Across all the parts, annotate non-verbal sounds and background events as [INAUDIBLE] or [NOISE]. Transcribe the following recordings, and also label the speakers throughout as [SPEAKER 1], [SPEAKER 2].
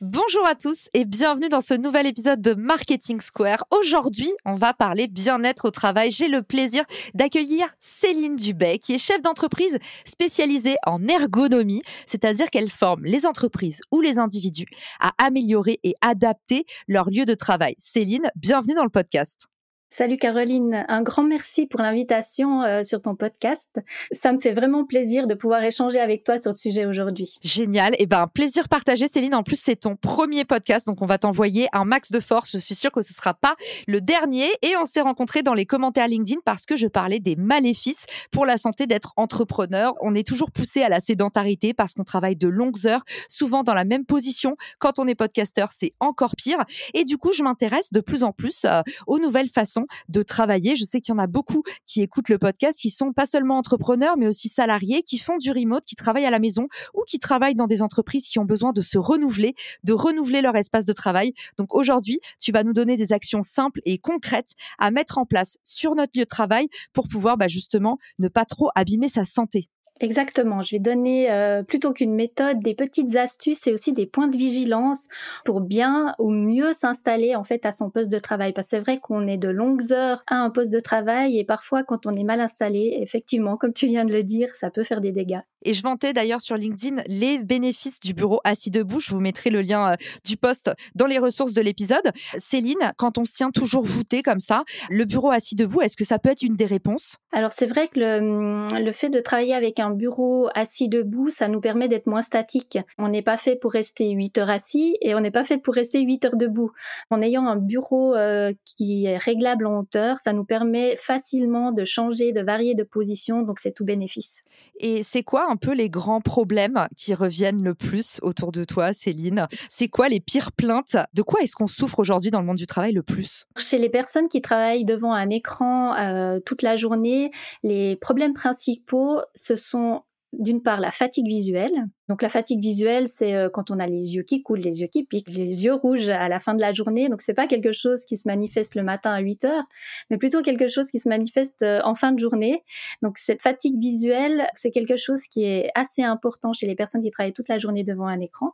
[SPEAKER 1] Bonjour à tous et bienvenue dans ce nouvel épisode de Marketing Square. Aujourd'hui, on va parler bien-être au travail. J'ai le plaisir d'accueillir Céline Dubay, qui est chef d'entreprise spécialisée en ergonomie, c'est-à-dire qu'elle forme les entreprises ou les individus à améliorer et adapter leur lieu de travail. Céline, bienvenue dans le podcast.
[SPEAKER 2] Salut Caroline, un grand merci pour l'invitation euh, sur ton podcast. Ça me fait vraiment plaisir de pouvoir échanger avec toi sur le sujet aujourd'hui.
[SPEAKER 1] Génial, et eh ben plaisir partagé Céline. En plus c'est ton premier podcast, donc on va t'envoyer un max de force. Je suis sûre que ce sera pas le dernier. Et on s'est rencontrés dans les commentaires LinkedIn parce que je parlais des maléfices pour la santé d'être entrepreneur. On est toujours poussé à la sédentarité parce qu'on travaille de longues heures, souvent dans la même position. Quand on est podcasteur, c'est encore pire. Et du coup, je m'intéresse de plus en plus euh, aux nouvelles façons de travailler. Je sais qu'il y en a beaucoup qui écoutent le podcast, qui sont pas seulement entrepreneurs, mais aussi salariés, qui font du remote, qui travaillent à la maison ou qui travaillent dans des entreprises qui ont besoin de se renouveler, de renouveler leur espace de travail. Donc aujourd'hui, tu vas nous donner des actions simples et concrètes à mettre en place sur notre lieu de travail pour pouvoir bah, justement ne pas trop abîmer sa santé.
[SPEAKER 2] Exactement. Je vais donner euh, plutôt qu'une méthode, des petites astuces et aussi des points de vigilance pour bien ou mieux s'installer en fait à son poste de travail. Parce que c'est vrai qu'on est de longues heures à un poste de travail et parfois quand on est mal installé, effectivement, comme tu viens de le dire, ça peut faire des dégâts.
[SPEAKER 1] Et je vantais d'ailleurs sur LinkedIn les bénéfices du bureau assis debout. Je vous mettrai le lien euh, du poste dans les ressources de l'épisode. Céline, quand on se tient toujours voûté comme ça, le bureau assis debout, est-ce que ça peut être une des réponses?
[SPEAKER 2] Alors c'est vrai que le, hum, le fait de travailler avec un bureau assis debout, ça nous permet d'être moins statique. On n'est pas fait pour rester 8 heures assis et on n'est pas fait pour rester 8 heures debout. En ayant un bureau euh, qui est réglable en hauteur, ça nous permet facilement de changer, de varier de position, donc c'est tout bénéfice.
[SPEAKER 1] Et c'est quoi un peu les grands problèmes qui reviennent le plus autour de toi, Céline. C'est quoi les pires plaintes? De quoi est-ce qu'on souffre aujourd'hui dans le monde du travail le plus?
[SPEAKER 2] Chez les personnes qui travaillent devant un écran euh, toute la journée, les problèmes principaux, ce sont d'une part la fatigue visuelle, donc la fatigue visuelle, c'est euh, quand on a les yeux qui coulent, les yeux qui piquent, les yeux rouges à la fin de la journée. Donc c'est pas quelque chose qui se manifeste le matin à 8 heures, mais plutôt quelque chose qui se manifeste euh, en fin de journée. Donc cette fatigue visuelle, c'est quelque chose qui est assez important chez les personnes qui travaillent toute la journée devant un écran.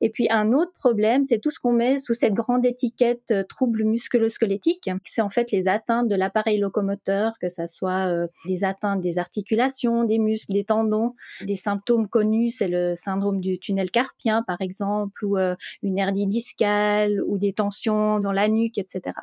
[SPEAKER 2] Et puis un autre problème, c'est tout ce qu'on met sous cette grande étiquette euh, troubles musculo-squelettiques. C'est en fait les atteintes de l'appareil locomoteur, que ça soit des atteintes des articulations, des muscles, des tendons, des symptômes connus, c'est le syndrome du tunnel carpien, par exemple, ou euh, une hernie discale, ou des tensions dans la nuque, etc.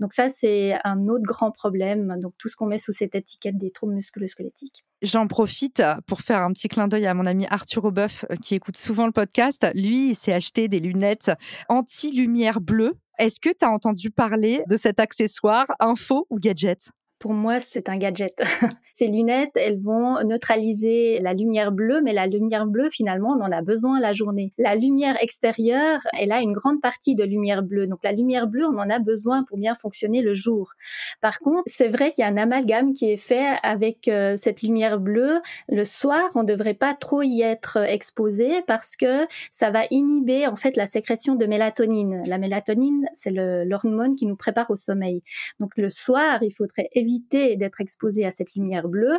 [SPEAKER 2] Donc ça, c'est un autre grand problème. Donc tout ce qu'on met sous cette étiquette des troubles musculo-squelettiques.
[SPEAKER 1] J'en profite pour faire un petit clin d'œil à mon ami Arthur Aubeuf euh, qui écoute souvent le podcast. Lui, il s'est acheté des lunettes anti-lumière bleue. Est-ce que tu as entendu parler de cet accessoire info ou gadget?
[SPEAKER 2] Pour moi, c'est un gadget. [LAUGHS] Ces lunettes, elles vont neutraliser la lumière bleue, mais la lumière bleue, finalement, on en a besoin la journée. La lumière extérieure, elle a une grande partie de lumière bleue. Donc la lumière bleue, on en a besoin pour bien fonctionner le jour. Par contre, c'est vrai qu'il y a un amalgame qui est fait avec euh, cette lumière bleue. Le soir, on ne devrait pas trop y être exposé parce que ça va inhiber en fait la sécrétion de mélatonine. La mélatonine, c'est l'hormone qui nous prépare au sommeil. Donc le soir, il faudrait d'être exposé à cette lumière bleue,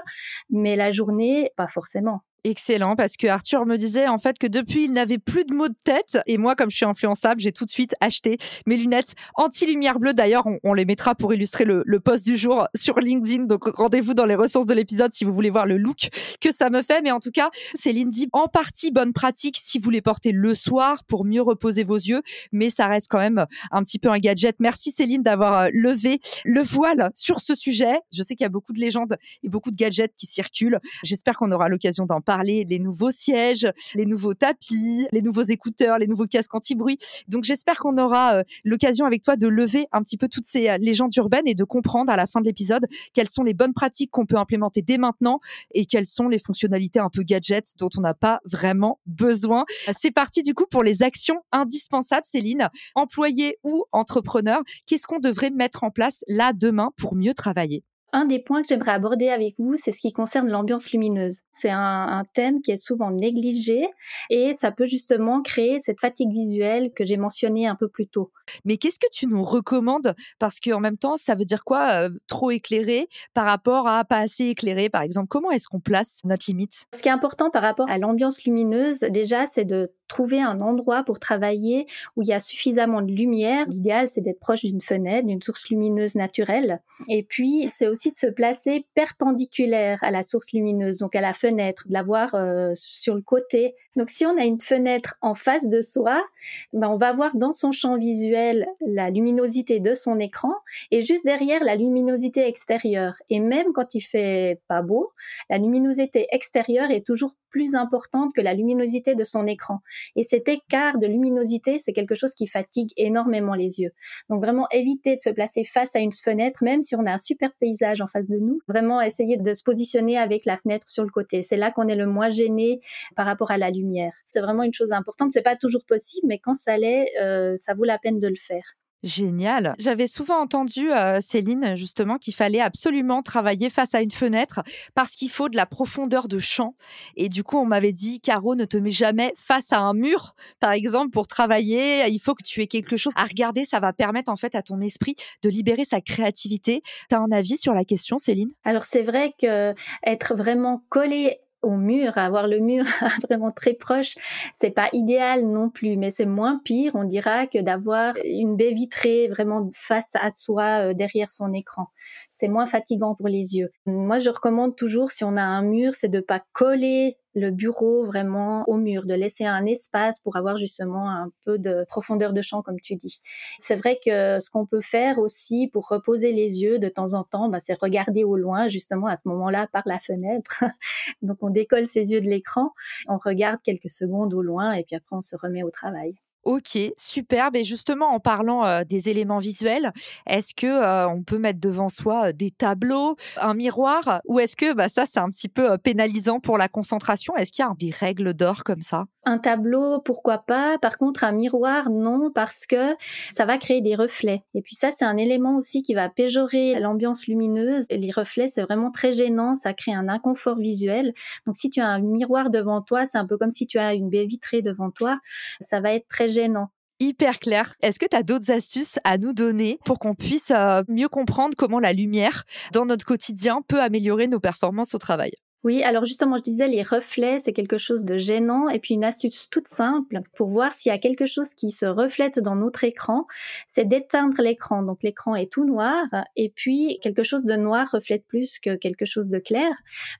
[SPEAKER 2] mais la journée, pas forcément.
[SPEAKER 1] Excellent, parce que Arthur me disait en fait que depuis, il n'avait plus de mots de tête. Et moi, comme je suis influençable, j'ai tout de suite acheté mes lunettes anti-lumière bleue. D'ailleurs, on, les mettra pour illustrer le, le post du jour sur LinkedIn. Donc, rendez-vous dans les ressources de l'épisode si vous voulez voir le look que ça me fait. Mais en tout cas, Céline dit en partie bonne pratique si vous les portez le soir pour mieux reposer vos yeux. Mais ça reste quand même un petit peu un gadget. Merci Céline d'avoir euh, levé le voile sur ce sujet. Je sais qu'il y a beaucoup de légendes et beaucoup de gadgets qui circulent. J'espère qu'on aura l'occasion d'en parler, les nouveaux sièges, les nouveaux tapis, les nouveaux écouteurs, les nouveaux casques anti-bruit. Donc j'espère qu'on aura euh, l'occasion avec toi de lever un petit peu toutes ces euh, légendes urbaines et de comprendre à la fin de l'épisode quelles sont les bonnes pratiques qu'on peut implémenter dès maintenant et quelles sont les fonctionnalités un peu gadgets dont on n'a pas vraiment besoin. C'est parti du coup pour les actions indispensables, Céline. Employé ou entrepreneur, qu'est-ce qu'on devrait mettre en place là demain pour mieux travailler?
[SPEAKER 2] Un des points que j'aimerais aborder avec vous, c'est ce qui concerne l'ambiance lumineuse. C'est un, thème qui est souvent négligé et ça peut justement créer cette fatigue visuelle que j'ai mentionnée un peu plus tôt.
[SPEAKER 1] Mais qu'est-ce que tu nous recommandes? Parce qu'en même temps, ça veut dire quoi euh, Trop éclairé par rapport à pas assez éclairé, par exemple? Comment est-ce qu'on place notre limite?
[SPEAKER 2] Ce qui est important par rapport à l'ambiance lumineuse, déjà, c'est de trouver un endroit pour travailler où il y a suffisamment de lumière. L'idéal, c'est d'être proche d'une fenêtre, d'une source lumineuse naturelle. Et puis, c'est aussi de se placer perpendiculaire à la source lumineuse, donc à la fenêtre, de la voir euh, sur le côté. Donc, si on a une fenêtre en face de soi, ben, on va voir dans son champ visuel la luminosité de son écran et juste derrière la luminosité extérieure. Et même quand il fait pas beau, la luminosité extérieure est toujours plus importante que la luminosité de son écran. Et cet écart de luminosité, c'est quelque chose qui fatigue énormément les yeux. Donc vraiment éviter de se placer face à une fenêtre, même si on a un super paysage en face de nous. Vraiment essayer de se positionner avec la fenêtre sur le côté. C'est là qu'on est le moins gêné par rapport à la lumière. C'est vraiment une chose importante. C'est pas toujours possible, mais quand ça l'est, euh, ça vaut la peine de le faire.
[SPEAKER 1] Génial. J'avais souvent entendu, euh, Céline, justement, qu'il fallait absolument travailler face à une fenêtre parce qu'il faut de la profondeur de champ. Et du coup, on m'avait dit, Caro, ne te mets jamais face à un mur, par exemple, pour travailler. Il faut que tu aies quelque chose à regarder. Ça va permettre, en fait, à ton esprit de libérer sa créativité. Tu as un avis sur la question, Céline?
[SPEAKER 2] Alors, c'est vrai que être vraiment collé au mur, avoir le mur [LAUGHS] vraiment très proche, c'est pas idéal non plus, mais c'est moins pire, on dira, que d'avoir une baie vitrée vraiment face à soi euh, derrière son écran. C'est moins fatigant pour les yeux. Moi, je recommande toujours, si on a un mur, c'est de pas coller le bureau vraiment au mur, de laisser un espace pour avoir justement un peu de profondeur de champ, comme tu dis. C'est vrai que ce qu'on peut faire aussi pour reposer les yeux de temps en temps, bah, c'est regarder au loin, justement à ce moment-là, par la fenêtre. [LAUGHS] Donc on décolle ses yeux de l'écran, on regarde quelques secondes au loin et puis après on se remet au travail.
[SPEAKER 1] Ok, superbe. Et justement, en parlant des éléments visuels, est-ce que on peut mettre devant soi des tableaux, un miroir, ou est-ce que bah, ça, c'est un petit peu pénalisant pour la concentration? Est-ce qu'il y a des règles d'or comme ça?
[SPEAKER 2] Un tableau, pourquoi pas? Par contre, un miroir, non, parce que ça va créer des reflets. Et puis ça, c'est un élément aussi qui va péjorer l'ambiance lumineuse. Les reflets, c'est vraiment très gênant, ça crée un inconfort visuel. Donc si tu as un miroir devant toi, c'est un peu comme si tu as une baie vitrée devant toi, ça va être très gênant
[SPEAKER 1] hyper clair. Est-ce que tu as d'autres astuces à nous donner pour qu'on puisse euh, mieux comprendre comment la lumière dans notre quotidien peut améliorer nos performances au travail?
[SPEAKER 2] Oui, alors justement, je disais, les reflets, c'est quelque chose de gênant. Et puis une astuce toute simple pour voir s'il y a quelque chose qui se reflète dans notre écran, c'est d'éteindre l'écran. Donc l'écran est tout noir et puis quelque chose de noir reflète plus que quelque chose de clair.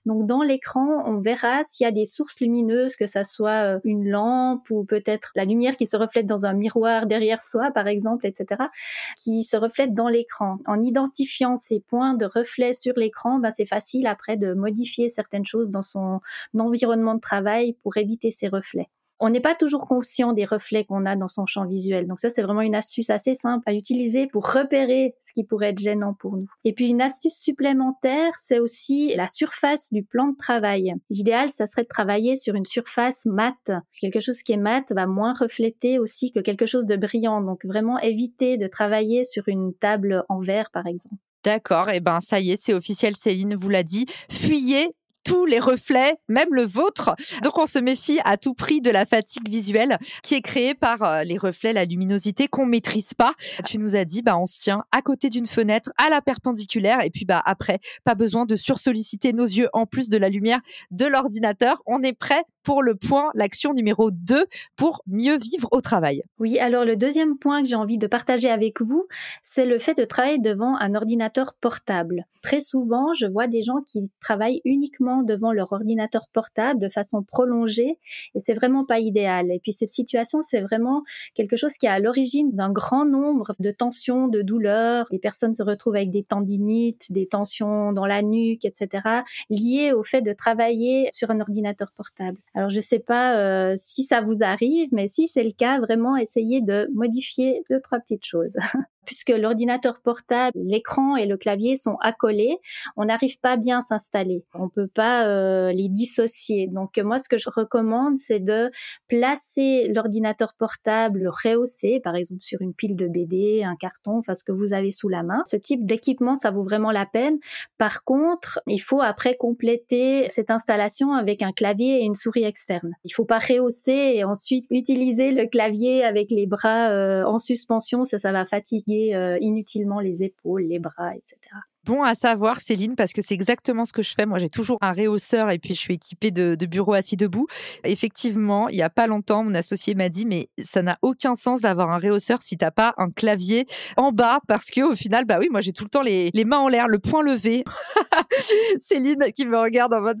[SPEAKER 2] Donc dans l'écran, on verra s'il y a des sources lumineuses, que ça soit euh, une lampe ou peut-être la lumière qui se reflète dans un miroir derrière soi, par exemple, etc., qui se reflète dans l'écran. En identifiant ces points de reflet sur l'écran, ben, c'est facile après de modifier certains choses dans son environnement de travail pour éviter ces reflets. On n'est pas toujours conscient des reflets qu'on a dans son champ visuel. Donc ça, c'est vraiment une astuce assez simple à utiliser pour repérer ce qui pourrait être gênant pour nous. Et puis une astuce supplémentaire, c'est aussi la surface du plan de travail. L'idéal, ça serait de travailler sur une surface mate. Quelque chose qui est mat va moins refléter aussi que quelque chose de brillant. Donc vraiment éviter de travailler sur une table en verre, par exemple.
[SPEAKER 1] D'accord, et eh ben ça y est, c'est officiel, Céline vous l'a dit. Fuyez tous les reflets, même le vôtre. Donc on se méfie à tout prix de la fatigue visuelle qui est créée par euh, les reflets, la luminosité qu'on maîtrise pas. Tu nous as dit, bah on se tient à côté d'une fenêtre, à la perpendiculaire, et puis bah après, pas besoin de sursolliciter nos yeux en plus de la lumière de l'ordinateur. On est prêt pour le point, l'action numéro 2 pour mieux vivre au travail.
[SPEAKER 2] Oui, alors le deuxième point que j'ai envie de partager avec vous, c'est le fait de travailler devant un ordinateur portable. Très souvent, je vois des gens qui travaillent uniquement devant leur ordinateur portable de façon prolongée et c'est vraiment pas idéal. Et puis cette situation, c'est vraiment quelque chose qui est à l'origine d'un grand nombre de tensions, de douleurs. Les personnes se retrouvent avec des tendinites, des tensions dans la nuque, etc., liées au fait de travailler sur un ordinateur portable. Alors je ne sais pas euh, si ça vous arrive, mais si c'est le cas, vraiment essayez de modifier deux trois petites choses. [LAUGHS] puisque l'ordinateur portable, l'écran et le clavier sont accolés, on n'arrive pas bien à s'installer. On peut pas euh, les dissocier. Donc moi, ce que je recommande, c'est de placer l'ordinateur portable, le rehausser, par exemple sur une pile de BD, un carton, enfin ce que vous avez sous la main. Ce type d'équipement, ça vaut vraiment la peine. Par contre, il faut après compléter cette installation avec un clavier et une souris externe. Il faut pas rehausser et ensuite utiliser le clavier avec les bras euh, en suspension, ça, ça va fatiguer euh, inutilement les épaules, les bras, etc.
[SPEAKER 1] Bon à savoir, Céline, parce que c'est exactement ce que je fais. Moi, j'ai toujours un réhausseur et puis je suis équipée de, bureaux assis debout. Effectivement, il n'y a pas longtemps, mon associé m'a dit, mais ça n'a aucun sens d'avoir un réhausseur si tu n'as pas un clavier en bas, parce que au final, bah oui, moi j'ai tout le temps les, les mains en l'air, le poing levé. [LAUGHS] Céline qui me regarde en mode,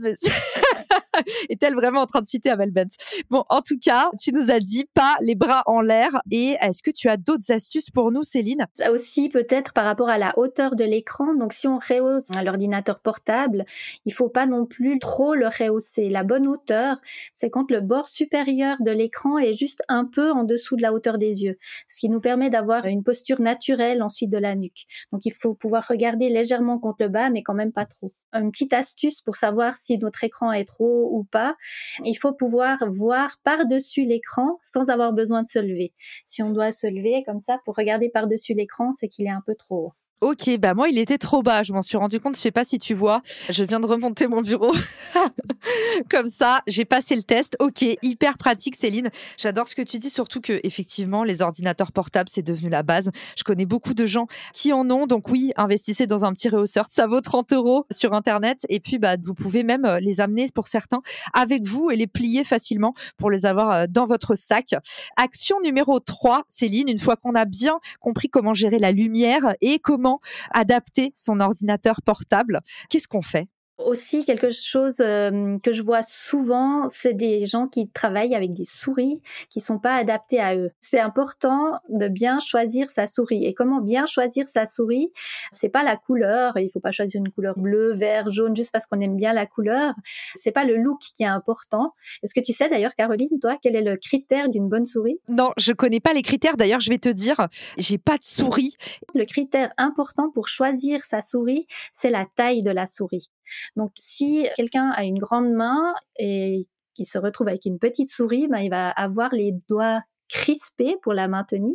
[SPEAKER 1] [LAUGHS] Est-elle vraiment en train de citer Amel Bent Bon, en tout cas, tu nous as dit pas les bras en l'air. Et est-ce que tu as d'autres astuces pour nous, Céline?
[SPEAKER 2] Aussi, peut-être par rapport à la hauteur de l'écran. Donc, si on rehausse l'ordinateur portable, il faut pas non plus trop le rehausser. La bonne hauteur, c'est quand le bord supérieur de l'écran est juste un peu en dessous de la hauteur des yeux, ce qui nous permet d'avoir une posture naturelle ensuite de la nuque. Donc, il faut pouvoir regarder légèrement contre le bas, mais quand même pas trop une petite astuce pour savoir si notre écran est trop ou pas. Il faut pouvoir voir par-dessus l'écran sans avoir besoin de se lever. Si on doit se lever comme ça pour regarder par-dessus l'écran, c'est qu'il est un peu trop haut.
[SPEAKER 1] Ok, bah moi il était trop bas, je m'en suis rendu compte, je sais pas si tu vois, je viens de remonter mon bureau. [LAUGHS] Comme ça, j'ai passé le test. Ok, hyper pratique Céline. J'adore ce que tu dis, surtout que effectivement les ordinateurs portables c'est devenu la base. Je connais beaucoup de gens qui en ont, donc oui, investissez dans un petit rehausseur, ça vaut 30 euros sur internet et puis bah vous pouvez même euh, les amener pour certains avec vous et les plier facilement pour les avoir euh, dans votre sac. Action numéro 3, Céline, une fois qu'on a bien compris comment gérer la lumière et comment adapter son ordinateur portable? Qu'est-ce qu'on fait?
[SPEAKER 2] Aussi, quelque chose que je vois souvent, c'est des gens qui travaillent avec des souris qui sont pas adaptées à eux. C'est important de bien choisir sa souris. Et comment bien choisir sa souris? C'est pas la couleur. Il faut pas choisir une couleur bleue, vert, jaune juste parce qu'on aime bien la couleur. C'est pas le look qui est important. Est-ce que tu sais d'ailleurs, Caroline, toi, quel est le critère d'une bonne souris?
[SPEAKER 1] Non, je connais pas les critères. D'ailleurs, je vais te dire, j'ai pas de souris.
[SPEAKER 2] Le critère important pour choisir sa souris, c'est la taille de la souris. Donc, si quelqu'un a une grande main et qui se retrouve avec une petite souris, ben, il va avoir les doigts crispé pour la maintenir.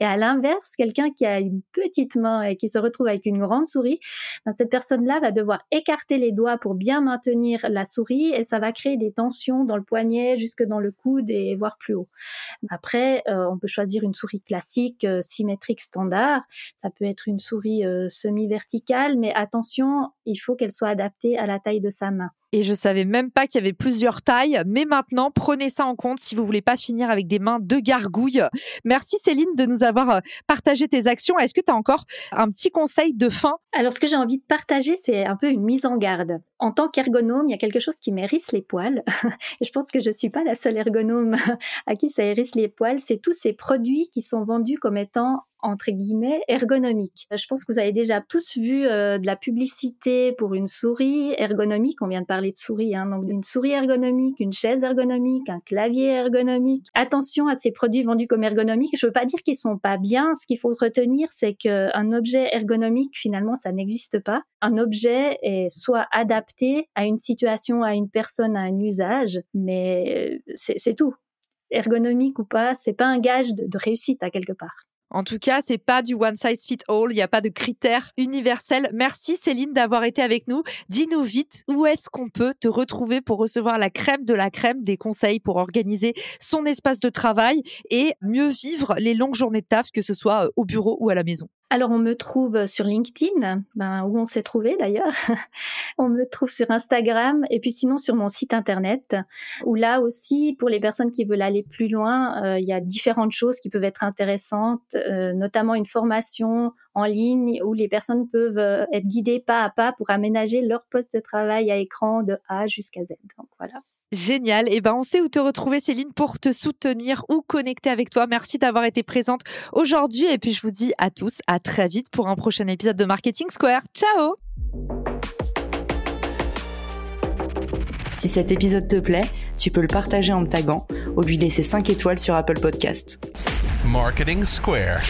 [SPEAKER 2] Et à l'inverse, quelqu'un qui a une petite main et qui se retrouve avec une grande souris, ben, cette personne-là va devoir écarter les doigts pour bien maintenir la souris et ça va créer des tensions dans le poignet, jusque dans le coude et voire plus haut. Après, euh, on peut choisir une souris classique, euh, symétrique, standard. Ça peut être une souris euh, semi-verticale, mais attention, il faut qu'elle soit adaptée à la taille de sa main.
[SPEAKER 1] Et je savais même pas qu'il y avait plusieurs tailles. Mais maintenant, prenez ça en compte si vous voulez pas finir avec des mains de gargouille. Merci Céline de nous avoir euh, partagé tes actions. Est-ce que tu as encore un petit conseil de fin?
[SPEAKER 2] Alors, ce que j'ai envie de partager, c'est un peu une mise en garde. En tant qu'ergonome, il y a quelque chose qui m'hérisse les poils. [LAUGHS] Je pense que je suis pas la seule ergonome [LAUGHS] à qui ça hérisse les poils. C'est tous ces produits qui sont vendus comme étant entre guillemets ergonomique. Je pense que vous avez déjà tous vu euh, de la publicité pour une souris ergonomique. On vient de parler de souris, hein, donc une souris ergonomique, une chaise ergonomique, un clavier ergonomique. Attention à ces produits vendus comme ergonomiques. Je veux pas dire qu'ils sont pas bien. Ce qu'il faut retenir, c'est qu'un objet ergonomique, finalement, ça n'existe pas. Un objet est soit adapté à une situation, à une personne, à un usage, mais euh, c'est tout ergonomique ou pas, c'est pas un gage de réussite à quelque part.
[SPEAKER 1] En tout cas, c'est pas du one size fit all, il n'y a pas de critères universels. Merci Céline d'avoir été avec nous. Dis-nous vite où est-ce qu'on peut te retrouver pour recevoir la crème de la crème des conseils pour organiser son espace de travail et mieux vivre les longues journées de taf, que ce soit euh, au bureau ou à la maison?
[SPEAKER 2] Alors, on me trouve sur LinkedIn, ben, où on s'est trouvé d'ailleurs. [LAUGHS] on me trouve sur Instagram et puis sinon sur mon site internet, où là aussi, pour les personnes qui veulent aller plus loin, euh, il y a différentes choses qui peuvent être intéressantes, euh, notamment une formation en ligne où les personnes peuvent euh, être guidées pas à pas pour aménager leur poste de travail à écran de A jusqu'à Z. Donc voilà.
[SPEAKER 1] Génial. Et eh ben, on sait où te retrouver, Céline, pour te soutenir ou connecter avec toi. Merci d'avoir été présente aujourd'hui. Et puis, je vous dis à tous, à très vite pour un prochain épisode de Marketing Square. Ciao!
[SPEAKER 3] Si cet épisode te plaît, tu peux le partager en me taguant ou lui laisser 5 étoiles sur Apple Podcast. Marketing Square.